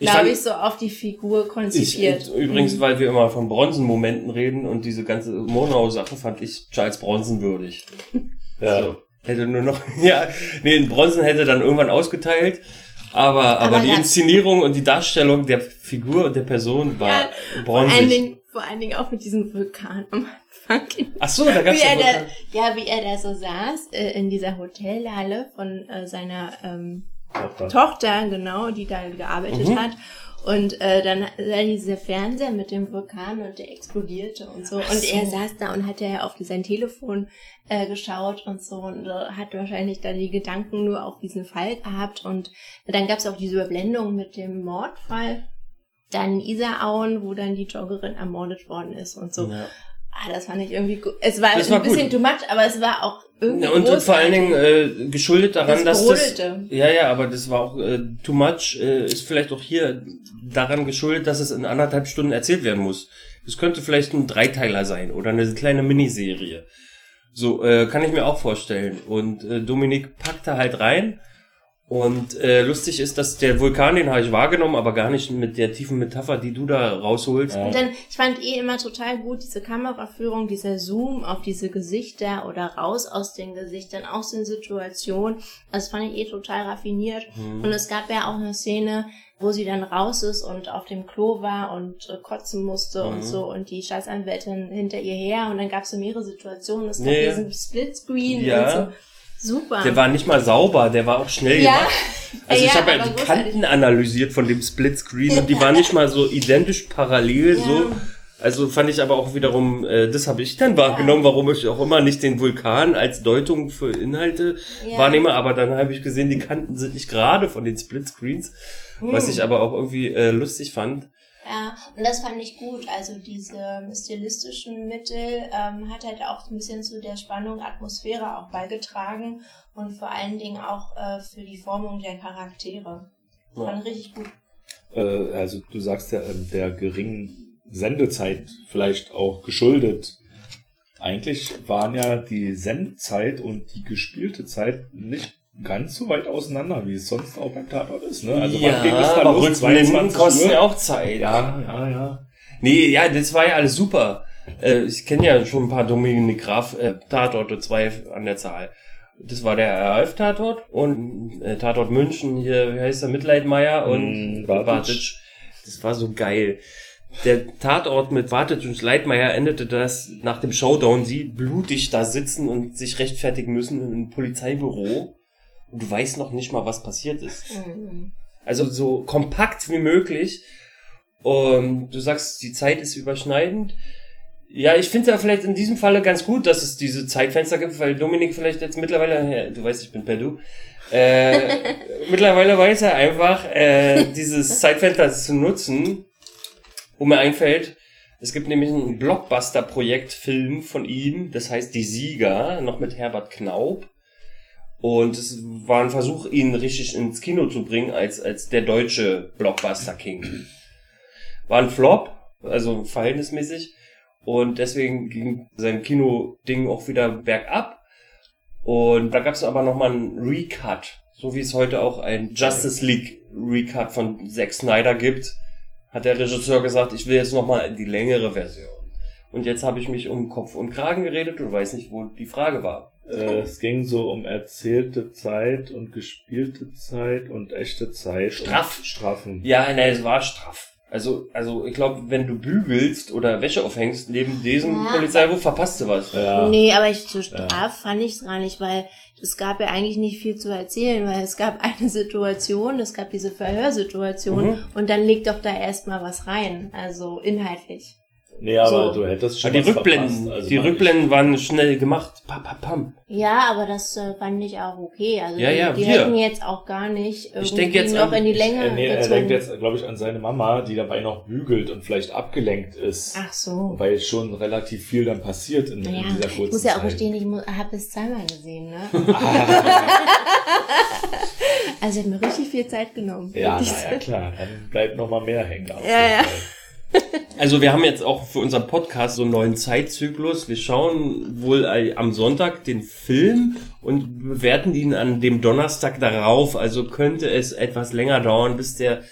Ich glaube ich, so auf die Figur Ich, konzipiert. Mhm. übrigens, weil wir immer von Bronzen-Momenten reden und diese ganze Monau-Sache fand ich Charles Bronson würdig. Ja. So. Hätte nur noch, ja, nee, ein Bronson hätte dann irgendwann ausgeteilt. Aber, aber, Aber die ja. Inszenierung und die Darstellung der Figur und der Person war Ja, vor allen, bronzig. Dingen, vor allen Dingen auch mit diesem Vulkan am Anfang. Ach so, da gab's wie ja Vulkan. da, ja, wie er da so saß äh, in dieser Hotelhalle von äh, seiner ähm, Tochter. Tochter, genau, die da gearbeitet Mhm. hat. Und äh, dann war dieser Fernseher mit dem Vulkan und der explodierte und so. Und er saß da und hatte ja auf sein Telefon äh, geschaut und so und äh, hat wahrscheinlich dann die Gedanken nur auf diesen Fall gehabt. Und dann gab es auch diese Überblendung mit dem Mordfall. Dann Isarauen, wo dann die Joggerin ermordet worden ist und so. Ja. Ah, das fand ich irgendwie gut. Es war, Das war ein bisschen gut. too much, aber es war auch irgendwie Ja, und, und vor allen. Dingen äh, geschuldet daran, Das dass das. brodelte. Ja, ja, aber das war auch äh, too much, äh, ist vielleicht auch hier daran geschuldet, dass es in anderthalb Stunden erzählt werden muss. Es könnte vielleicht ein Dreiteiler sein oder eine kleine Miniserie. So, äh, kann ich mir auch vorstellen. Und äh, Dominik packte halt rein. Und äh, lustig ist, dass der Vulkan, den habe ich wahrgenommen, aber gar nicht mit der tiefen Metapher, die du da rausholst. Ja. Und dann, ich fand eh immer total gut diese Kameraführung, dieser Zoom auf diese Gesichter oder raus aus den Gesichtern, aus den Situationen. Das fand ich eh total raffiniert. Und es gab ja auch eine Szene, wo sie dann raus ist und auf dem Klo war und äh, kotzen musste und so und die Staatsanwältin hinter ihr her und dann gab es so mehrere Situationen. Es gab ja. diesen Splitscreen Ja. und so. Super. Der war nicht mal sauber, der war auch schnell Ja. gemacht. Also Ja, ich habe ja die großartig. Kanten analysiert von dem Splitscreen und die waren nicht mal so identisch parallel Ja. so. Also fand ich aber auch wiederum, äh, das habe ich dann wahrgenommen, warum ich auch immer nicht den Vulkan als Deutung für Inhalte wahrnehme, aber dann habe ich gesehen, die Kanten sind nicht gerade von den Splitscreens, was Hm. ich aber auch irgendwie äh, lustig fand. Ja, und das fand ich gut. Also diese stilistischen Mittel ähm, hat halt auch ein bisschen zu der Spannung, Atmosphäre auch beigetragen und vor allen Dingen auch äh, für die Formung der Charaktere. Ja. Fand ich richtig gut. Äh, also du sagst ja ähm, der geringen Sendezeit vielleicht auch geschuldet. Eigentlich waren ja die Sendzeit und die gespielte Zeit nicht ganz so weit auseinander, wie es sonst auch beim Tatort ist. Ne? Also wann ging es da aber los? Rückblenden 22 kosten Uhr? ja auch Zeit. Ja, ja, ja. Nee, ja, das war ja alles super. Äh, ich kenne ja schon ein paar Dominik Graf äh, Tatorte, zwei an der Zahl. Das war der RAF-Tatort und äh, Tatort München, hier, wie heißt der, Mitleidmeier und Mm, Bartic. Bartic. Das war so geil. Der Tatort mit Bartic und Leitmeier endete das nach dem Showdown, sie blutig da sitzen und sich rechtfertigen müssen in einem Polizeibüro. Und du weißt noch nicht mal, was passiert ist. Mhm. Also so kompakt wie möglich. Und du sagst, die Zeit ist überschneidend. Ja, ich finde ja vielleicht in diesem Falle ganz gut, dass es diese Zeitfenster gibt, weil Dominik vielleicht jetzt mittlerweile, ja, du weißt, ich bin per Du, äh, mittlerweile weiß er einfach, äh, dieses Zeitfenster zu nutzen, wo mir einfällt, es gibt nämlich einen Blockbuster-Projektfilm von ihm, das heißt Die Sieger, noch mit Herbert Knaub. Und es war ein Versuch, ihn richtig ins Kino zu bringen als, als der deutsche Blockbuster King. War ein Flop, also verhältnismäßig. Und deswegen ging sein Kino-Ding auch wieder bergab. Und da gab es aber nochmal einen Recut. So wie es heute auch ein Justice League Recut von Zack Snyder gibt, hat der Regisseur gesagt, ich will jetzt nochmal die längere Version. Und jetzt habe ich mich um Kopf und Kragen geredet und weiß nicht, wo die Frage war. Äh, es ging so um erzählte Zeit und gespielte Zeit und echte Zeit. Straff. Und Strafen. Ja, nein, es war straff. Also, also ich glaube, wenn du bügelst oder Wäsche aufhängst neben diesem Ja. Polizeiruf, verpasst du was. Ja. Nee, aber ich so straff fand ich es gar nicht, weil es gab ja eigentlich nicht viel zu erzählen, weil es gab eine Situation, es gab diese Verhörsituation Mhm. und dann legt doch da erstmal was rein, also inhaltlich. Nee, aber So. du hättest schon Aber die was Rückblenden, verpasst. Also die Rückblenden waren schnell gemacht. Pam, pam, pam. Ja, aber das äh, fand ich auch okay. Also Ja, die, ja, die wir. hätten jetzt auch gar nicht irgendwie denk jetzt noch an- in die Ich, Länge äh, nee, er denkt jetzt, glaube ich, an seine Mama, die dabei noch bügelt und vielleicht abgelenkt ist. Ach so. Weil schon relativ viel dann passiert in, Naja, in dieser kurzen ich muss ja auch Zeit. gestehen, ich habe es zweimal gesehen, ne? also ich habe mir richtig viel Zeit genommen. Ja, Wirklich. naja, klar. Dann bleibt noch mal mehr hängen. auf Ja, jeden ja. Fall. Also wir haben jetzt auch für unseren Podcast so einen neuen Zeitzyklus. Wir schauen wohl am Sonntag den Film und bewerten ihn an dem Donnerstag darauf. Also könnte es etwas länger dauern, bis der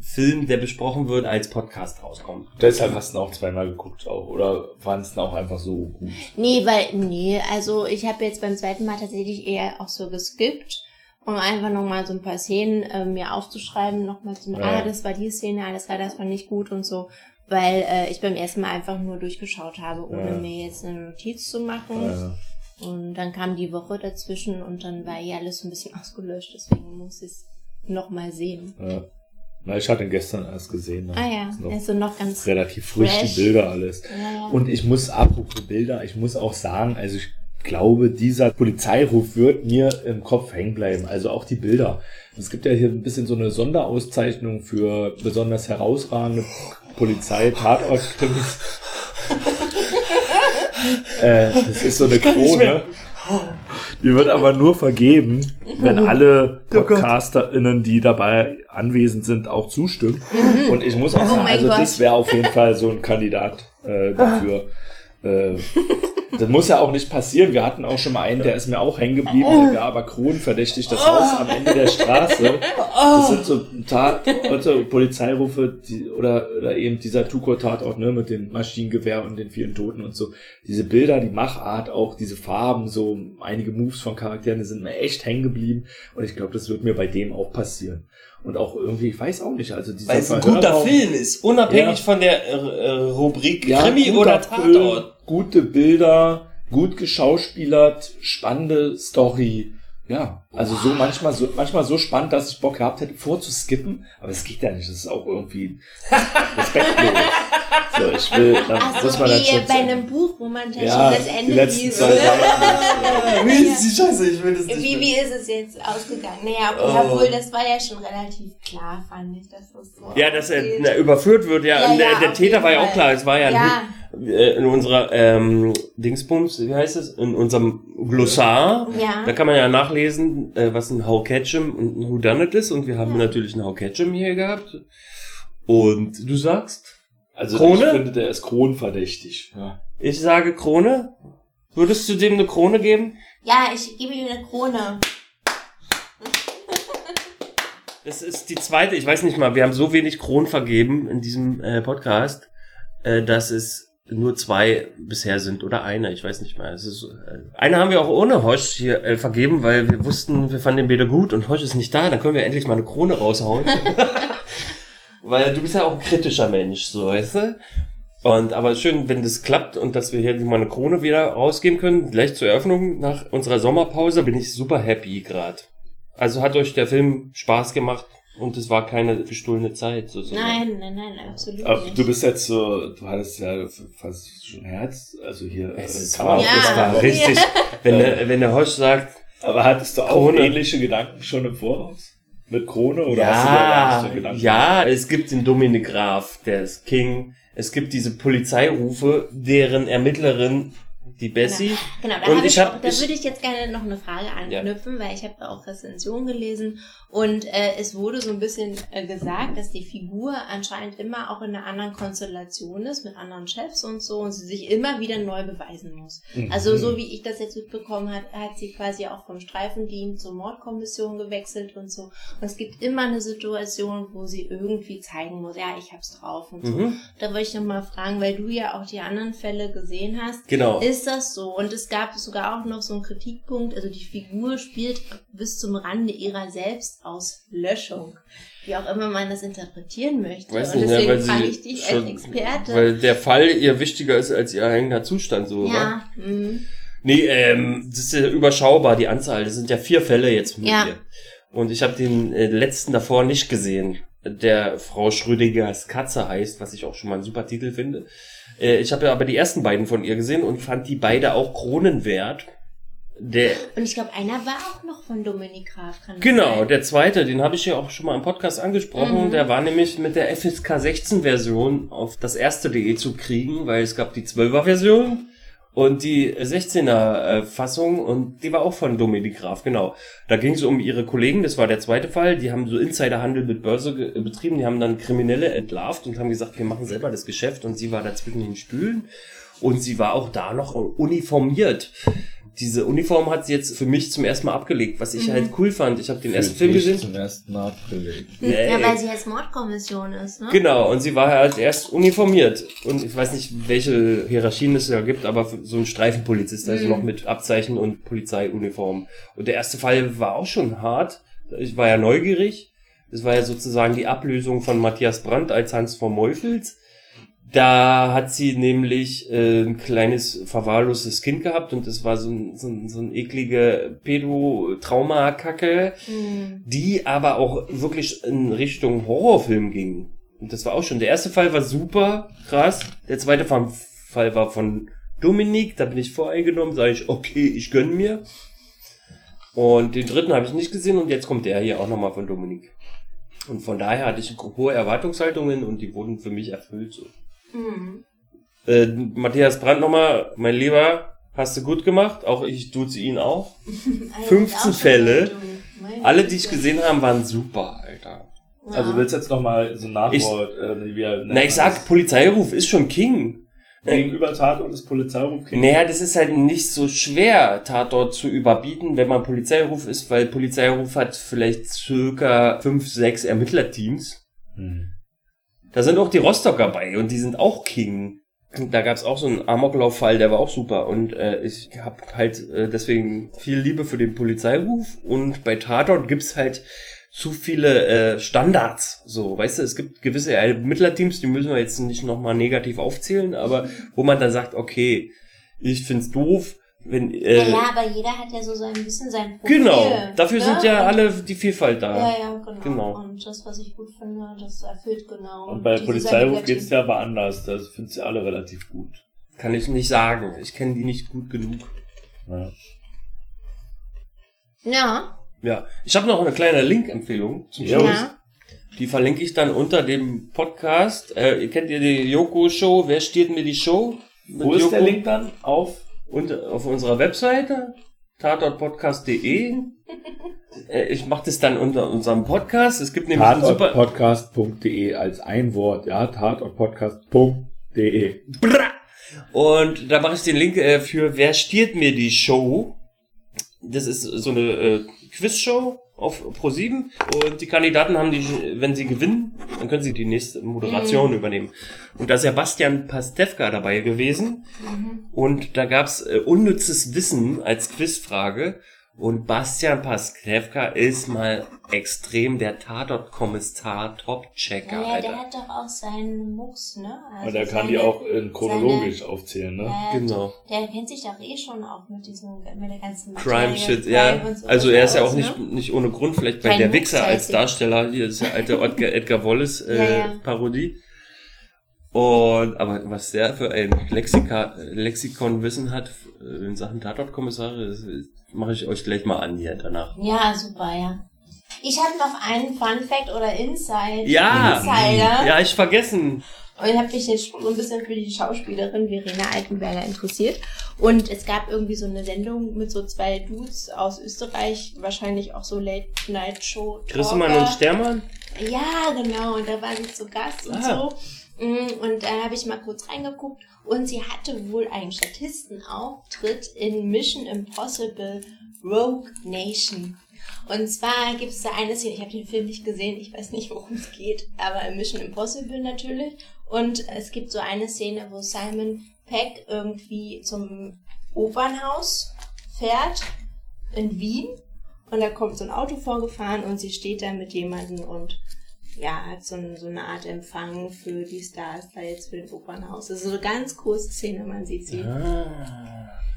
Film, der besprochen wird, als Podcast rauskommt. Deshalb hast du ihn auch zweimal geguckt auch. Oder waren es auch einfach so gut? Nee, weil, nee, also ich habe jetzt beim zweiten Mal tatsächlich eher auch so geskippt, um einfach nochmal so ein paar Szenen äh, mir aufzuschreiben, nochmal zu, Ja. ah, das war die Szene, alles klar, das war nicht gut und so, weil äh, ich beim ersten Mal einfach nur durchgeschaut habe, ohne Ja. mir jetzt eine Notiz zu machen. Äh, Und dann kam die Woche dazwischen und dann war hier alles so ein bisschen ausgelöscht, deswegen muss ich es nochmal sehen. äh. Na, ich hatte ihn gestern erst gesehen. ne? Ah ja, noch also noch ganz relativ frisch, fresh. die Bilder alles. Ja, ja. Und ich muss, apropos Bilder, ich muss auch sagen, also ich glaube, dieser Polizeiruf wird mir im Kopf hängen bleiben. Also auch die Bilder. Es gibt ja hier ein bisschen so eine Sonderauszeichnung für besonders herausragende Polizei-Tatort-Krimis. äh, das ist so eine Krone. Die wird aber nur vergeben, wenn alle PodcasterInnen, die dabei anwesend sind, auch zustimmen. Und ich muss auch Oh sagen, also das wäre auf jeden Fall so ein Kandidat äh, dafür. Äh, das muss ja auch nicht passieren. Wir hatten auch schon mal einen, der ist mir auch hängen geblieben, der war aber kronverdächtig. Das Haus am Ende der Straße. Das sind so Tat, also Polizeirufe die, oder, oder eben dieser Tuko-Tatort ne, mit dem Maschinengewehr und den vielen Toten und so. Diese Bilder, die Machart, auch diese Farben, so einige Moves von Charakteren, die sind mir echt hängen geblieben. Und ich glaube, das wird mir bei dem auch passieren. Und auch irgendwie, ich weiß auch nicht, also dieser Weil es ein guter Film ist, unabhängig Ja. von der äh, äh, Rubrik ja, Krimi oder Film, Tatort. gute Bilder, gut geschauspielert, spannende Story. Ja, also so manchmal so manchmal so spannend, dass ich Bock gehabt hätte, vorzuskippen, aber es geht ja nicht. Das ist auch irgendwie respektlos. So, ich will, dann Ach muss so, man dann wie schon bei einem Buch, wo man dann Ja, schon das Ende liest. zwei Seiten. Wie ist die Scheiße? Ich will das nicht Wie, wie ist es jetzt ausgegangen? Naja, Oh. obwohl das war ja schon relativ klar, fand ich, dass das so Ja, dass er na, überführt wird, ja. Ja, Und der, ja, der auf Täter war ja auch klar. Es war ja, Ja. äh, in unserer ähm, Dingsbums, wie heißt es? In unserem Glossar. Ja. Da kann man ja nachlesen, äh, was ein How Catchem und ein Who Done It ist. Und wir haben natürlich ein How Catchem hier gehabt. Und du sagst? Also Krone? ich finde, der ist kronverdächtig. Ja. Ich sage Krone. Würdest du dem eine Krone geben? Ja, ich gebe ihm eine Krone. Das ist die zweite, ich weiß nicht mal, wir haben so wenig Kronen vergeben in diesem äh, Podcast, äh, dass es nur zwei bisher sind oder eine, ich weiß nicht mal. Es ist, äh, eine haben wir auch ohne Hosch hier äh, vergeben, weil wir wussten, wir fanden den Bede gut und Hosch ist nicht da, dann können wir endlich mal eine Krone raushauen. weil du bist ja auch ein kritischer Mensch, so weißt du. Und aber schön, wenn das klappt und dass wir hier mal eine Krone wieder rausgeben können, gleich zur Eröffnung nach unserer Sommerpause, bin ich super happy gerade. Also hat euch der Film Spaß gemacht und es war keine gestohlene Zeit sozusagen. Nein, nein, nein, absolut Aber nicht. du bist jetzt so, du hattest ja fast schon Herz, also hier. Es äh, ist Kamera- war, Ja. es war richtig. Wenn der, wenn der Hosch sagt, Aber hattest du auch Krone. ähnliche Gedanken schon im Voraus? Mit Krone oder hast du da gar ja, nicht so Gedanken? ja, es gibt den Dominik Graf, der ist King. Es gibt diese Polizeirufe, deren Ermittlerin, die Bessie. Genau, da, Und ich ich hab- da würde ich jetzt gerne noch eine Frage anknüpfen, weil ich habe auch Rezensionen gelesen und äh, es wurde so ein bisschen äh, gesagt, dass die Figur anscheinend immer auch in einer anderen Konstellation ist, mit anderen Chefs und so und sie sich immer wieder neu beweisen muss. Mhm. Also so wie ich das jetzt mitbekommen habe, hat sie quasi auch vom Streifendienst zur Mordkommission gewechselt und so. Und es gibt immer eine Situation, wo sie irgendwie zeigen muss, ja, ich hab's drauf und so. Mhm. Da wollte ich noch mal fragen, weil du ja auch die anderen Fälle gesehen hast. Genau. Ist das so? Und es gab sogar auch noch so einen Kritikpunkt, also die Figur spielt bis zum Rande ihrer Selbstauslöschung. Wie auch immer man das interpretieren möchte. Weiß und nicht, ne, deswegen weil frage ich dich schon, als Experte. weil der Fall ihr wichtiger ist als ihr eigener Zustand, so, oder? ja, mhm. Nee, ähm, das ist ja überschaubar, die Anzahl. Das sind ja vier Fälle jetzt mit Ja. ihr. Und ich habe den äh, letzten davor nicht gesehen, der Frau Schrödingers Katze heißt, was ich auch schon mal einen super Titel finde. Äh, ich habe ja aber die ersten beiden von ihr gesehen und fand die beide auch kronenwert. Der, Und ich glaube, einer war auch noch von Dominik Graf. Genau, der zweite, den habe ich ja auch schon mal im Podcast angesprochen. Mhm. Der war nämlich mit der FSK 16 Version auf das erste DE zu kriegen, weil es gab die 12er Version und die 16er äh, Fassung und die war auch von Dominik Graf, genau. Da ging es um ihre Kollegen, das war der zweite Fall, die haben so Insiderhandel mit Börse äh, betrieben, die haben dann Kriminelle entlarvt und haben gesagt, wir machen selber das Geschäft und sie war da zwischen den Stühlen und sie war auch da noch uniformiert. Diese Uniform hat sie jetzt für mich zum ersten Mal abgelegt, was ich halt cool fand. Ich habe den ersten Für Film dich gesehen. Zum ersten Mal abgelegt. Nee. Ja, weil sie jetzt Mordkommission ist, ne? Genau, und sie war halt erst uniformiert. Und ich weiß nicht, welche Hierarchien es da gibt, aber so ein Streifenpolizist, also noch mit Abzeichen und Polizeiuniform. Und der erste Fall war auch schon hart. Ich war ja neugierig. Das war ja sozusagen die Ablösung von Matthias Brandt als Hans von Meufels. Da hat sie nämlich äh, ein kleines verwahrlostes Kind gehabt und das war so ein, so ein, so ein eklige Pädo-Trauma-Kacke Hm. die aber auch wirklich in Richtung Horrorfilm ging. Und das war auch schon. Der erste Fall war super krass. Der zweite Fall Fall war von Dominik. Da bin ich voreingenommen. Sage ich, okay, ich gönn mir. Und den dritten habe ich nicht gesehen. Und jetzt kommt der hier auch nochmal von Dominik. Und von daher hatte ich hohe Erwartungshaltungen und die wurden für mich erfüllt. So. Hm. Äh, Matthias Brandt nochmal, mein Lieber, hast du gut gemacht. Auch ich duze ihn auch. Alter, 15 auch Fälle. Alle, die ich gesehen haben, waren super, Alter. Ja. Also willst du jetzt nochmal so ein Nachwort, äh, wie wir Na, ich sag, Polizeiruf ist schon King. gegenüber Tatort des Polizeiruf Naja, das ist halt nicht so schwer, Tatort zu überbieten, wenn man Polizeiruf ist, weil Polizeiruf hat vielleicht circa fünf, sechs Ermittlerteams. Hm. Da sind auch die Rostocker bei und die sind auch King. Da gab's auch so einen Amoklauffall, der war auch super. Und äh, ich habe halt äh, deswegen viel Liebe für den Polizeiruf. Und bei Tatort gibt's halt zu viele äh, Standards. So, weißt du, es gibt gewisse Ermittlerteams, die müssen wir jetzt nicht nochmal negativ aufzählen, aber wo man dann sagt, okay, ich find's doof, wenn... Äh, Naja, aber jeder hat ja so so ein bisschen sein Profil. genau, dafür ne? sind ja Und- alle die Vielfalt da. Ja, ja, genau. Genau. Und das, was ich gut finde, das erfüllt genau. Und bei Polizeiruf Negativ- geht's ja aber anders. Das findest du alle relativ gut. Kann ich nicht sagen. Ich kenne die nicht gut genug. Ja. Ja, Ja, ich habe noch eine kleine Link-Empfehlung zum Ja. Schluss. ja. Die verlinke ich dann unter dem Podcast. Äh, ihr kennt ihr die Joko-Show? Wer steht mir die Show? Mit Wo ist der Joko? Link dann? Auf? Und auf unserer Webseite tatortpodcast.de. Äh, ich mache das dann unter unserem Podcast. Es gibt nämlich einen super Tatortpodcast.de als ein Wort. Ja, tatortpodcast.de. Bra! Und da mache ich den Link äh, für Wer stiehlt mir die Show? Das ist so eine äh, Quizshow auf Pro7 und die Kandidaten haben die, wenn sie gewinnen, dann können sie die nächste Moderation übernehmen. Und da ist ja Bastian Pastewka dabei gewesen. Und da gab's äh, unnützes Wissen als Quizfrage und Bastian Pastewka ist mal extrem der Tatort-Kommissar Top-Checker, Ja, ja, Alter. der hat doch auch seinen Mucks, ne? Also Und der kann die seine- auch in chronologisch aufzählen, ne? Ja, Genau. Der kennt sich doch eh schon auch mit diesem, mit der ganzen Crime Materie, Shit, Crime ja. und so Also er ist ja aus, auch nicht, Ne? nicht ohne Grund vielleicht bei Kein der Wichser als. Darsteller. Hier ist der alte Edgar, Edgar Wallace äh, Ja, ja. Parodie. Und aber was der für ein Lexika, Lexikonwissen hat äh, in Sachen Tatortkommissare, das äh, mache ich euch gleich mal an hier danach. Ja, super, ja. Ich habe noch einen Fun Fact oder Insight. Ja, Insider. ja, ich vergessen. Und ich habe mich jetzt so ein bisschen für die Schauspielerin Verena Altenberger interessiert. Und es gab irgendwie so eine Sendung mit so zwei Dudes aus Österreich, wahrscheinlich auch so Late-Night-Show. Christemann und Stermann? Ja, genau. Und da war sie zu Gast und Ah. so. Mm, Und da habe ich mal kurz reingeguckt. Und sie hatte wohl einen Statistenauftritt in Mission Impossible Rogue Nation. Und zwar gibt es da eine Szene, ich habe den Film nicht gesehen, ich weiß nicht, worum es geht, aber in Mission Impossible natürlich. Und es gibt so eine Szene, wo Simon Peck irgendwie zum Opernhaus fährt in Wien und da kommt so ein Auto vorgefahren und sie steht da mit jemandem und ja, hat so, ein, so eine Art Empfang für die Stars da jetzt für den Opernhaus. Das ist so eine ganz kurze Szene, man sieht sie. Ah.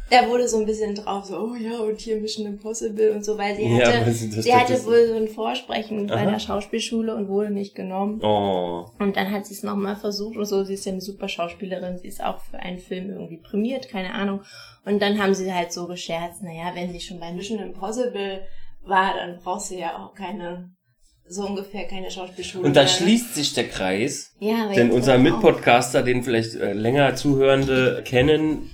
Da wurde so ein bisschen drauf, so, oh ja, und hier Mission Impossible und so, weil sie Ja, hatte, weil sie sie hatte wohl so ein Vorsprechen bei Aha. der Schauspielschule und wurde nicht genommen. Oh. Und dann hat sie es nochmal versucht und so. Sie ist ja eine super Schauspielerin. Sie ist auch für einen Film irgendwie prämiert, keine Ahnung. Und dann haben sie halt so gescherzt, naja, wenn sie schon bei Mission Impossible war, dann brauchst du ja auch keine, so ungefähr keine Schauspielschule. Und da ne? schließt sich der Kreis. Ja, Denn unser. Mitpodcaster, den vielleicht äh, länger Zuhörende kennen,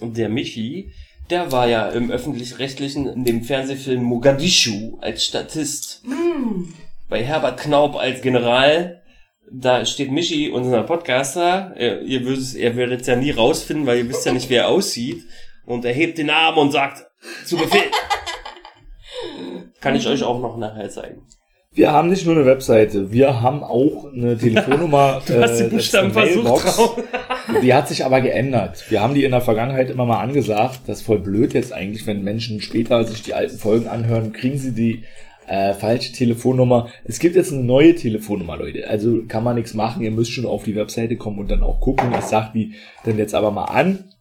der Michi, der war ja im öffentlich-rechtlichen, in dem Fernsehfilm Mogadischu als Statist. Hm. Bei Herbert Knaub als General. Da steht Michi, unser Podcaster. Äh, ihr würdet, ihr werdet es ja nie rausfinden, weil ihr wisst ja nicht, wer er aussieht. und er hebt den Arm und sagt, zu Befehl. Kann ich euch auch noch nachher zeigen. Wir haben nicht nur eine Webseite, wir haben auch eine Telefonnummer. Du hast die äh, Buchstaben versucht. Die hat sich aber geändert. Wir haben die in der Vergangenheit immer mal angesagt. Das ist voll blöd jetzt eigentlich, wenn Menschen später sich die alten Folgen anhören, kriegen sie die äh, falsche Telefonnummer. Es gibt jetzt eine neue Telefonnummer, Leute. Also kann man nichts machen. Ihr müsst schon auf die Webseite kommen und dann auch gucken. Ich sag die dann jetzt aber mal an.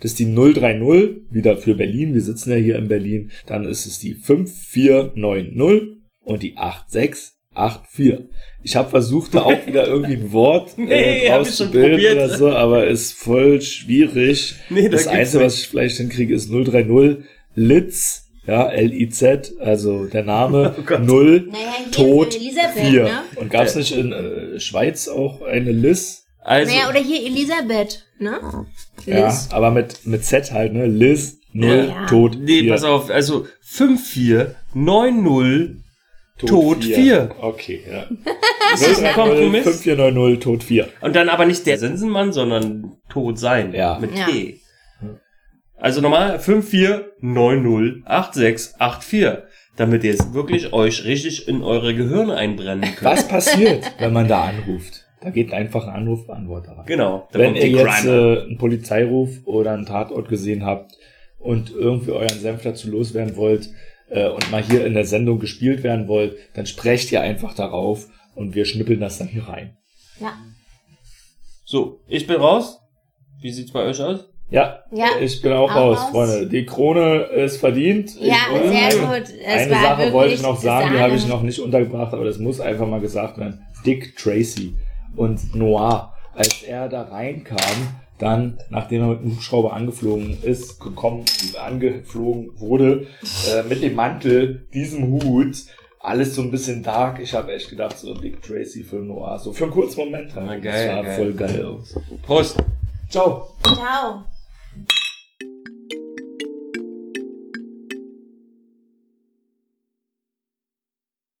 Das ist die 030, wieder für Berlin. Wir sitzen ja hier in Berlin. Dann ist es die 5490 und die 8684. Ich habe versucht, da auch wieder irgendwie ein Wort Nee, äh, probiert. oder so, aber ist voll schwierig. Nee, da das gibt's Einzige, was ich vielleicht hinkriege, ist 030 Litz, ja, L-I-Z, also der Name, Oh Gott. 0, Naja, Elisabeth, 4. ne? Und gab es nicht in äh, Schweiz auch eine Liz? Also, Naja, oder hier Elisabeth, ne? Ja, Liz. aber mit, mit Z halt, ne? Liz, 0, Ja. Tot, nee, 4. pass auf, also 5490 Tot vier. 4. Okay, ja. Ist das ein Kompromiss? 5490, Tot 4. Und dann aber nicht der Sensenmann, sondern Tot sein. Ja. Mit Ja. T. Also nochmal 54908684. Damit ihr jetzt wirklich euch richtig in eure Gehirne einbrennen könnt. Was passiert, wenn man da anruft? Da geht einfach ein Anrufbeantworter ran. Genau. da Wenn ihr jetzt äh, einen Polizeiruf oder einen Tatort gesehen habt und irgendwie euren Senf dazu loswerden wollt äh, und mal hier in der Sendung gespielt werden wollt, dann sprecht ihr einfach darauf und wir schnippeln das dann hier rein. Ja. So, ich bin raus. Wie sieht's bei euch aus? Ja, Ja, ich bin auch auch raus, raus. Freunde. Die Krone ist verdient. Ja, ich, sehr äh, gut. Es Eine war Sache wollte ich noch sagen, die habe ich noch nicht untergebracht, aber das muss einfach mal gesagt werden. Dick Tracy und Noir, als er da reinkam, dann, nachdem er mit dem Hubschrauber angeflogen ist, gekommen, angeflogen wurde, äh, mit dem Mantel, diesem Hut, alles so ein bisschen dark. Ich habe echt gedacht, so Dick Tracy für Noir, so für einen kurzen Moment. Na, das geil, sah geil. voll geil aus. Prost. Ciao. Ciao.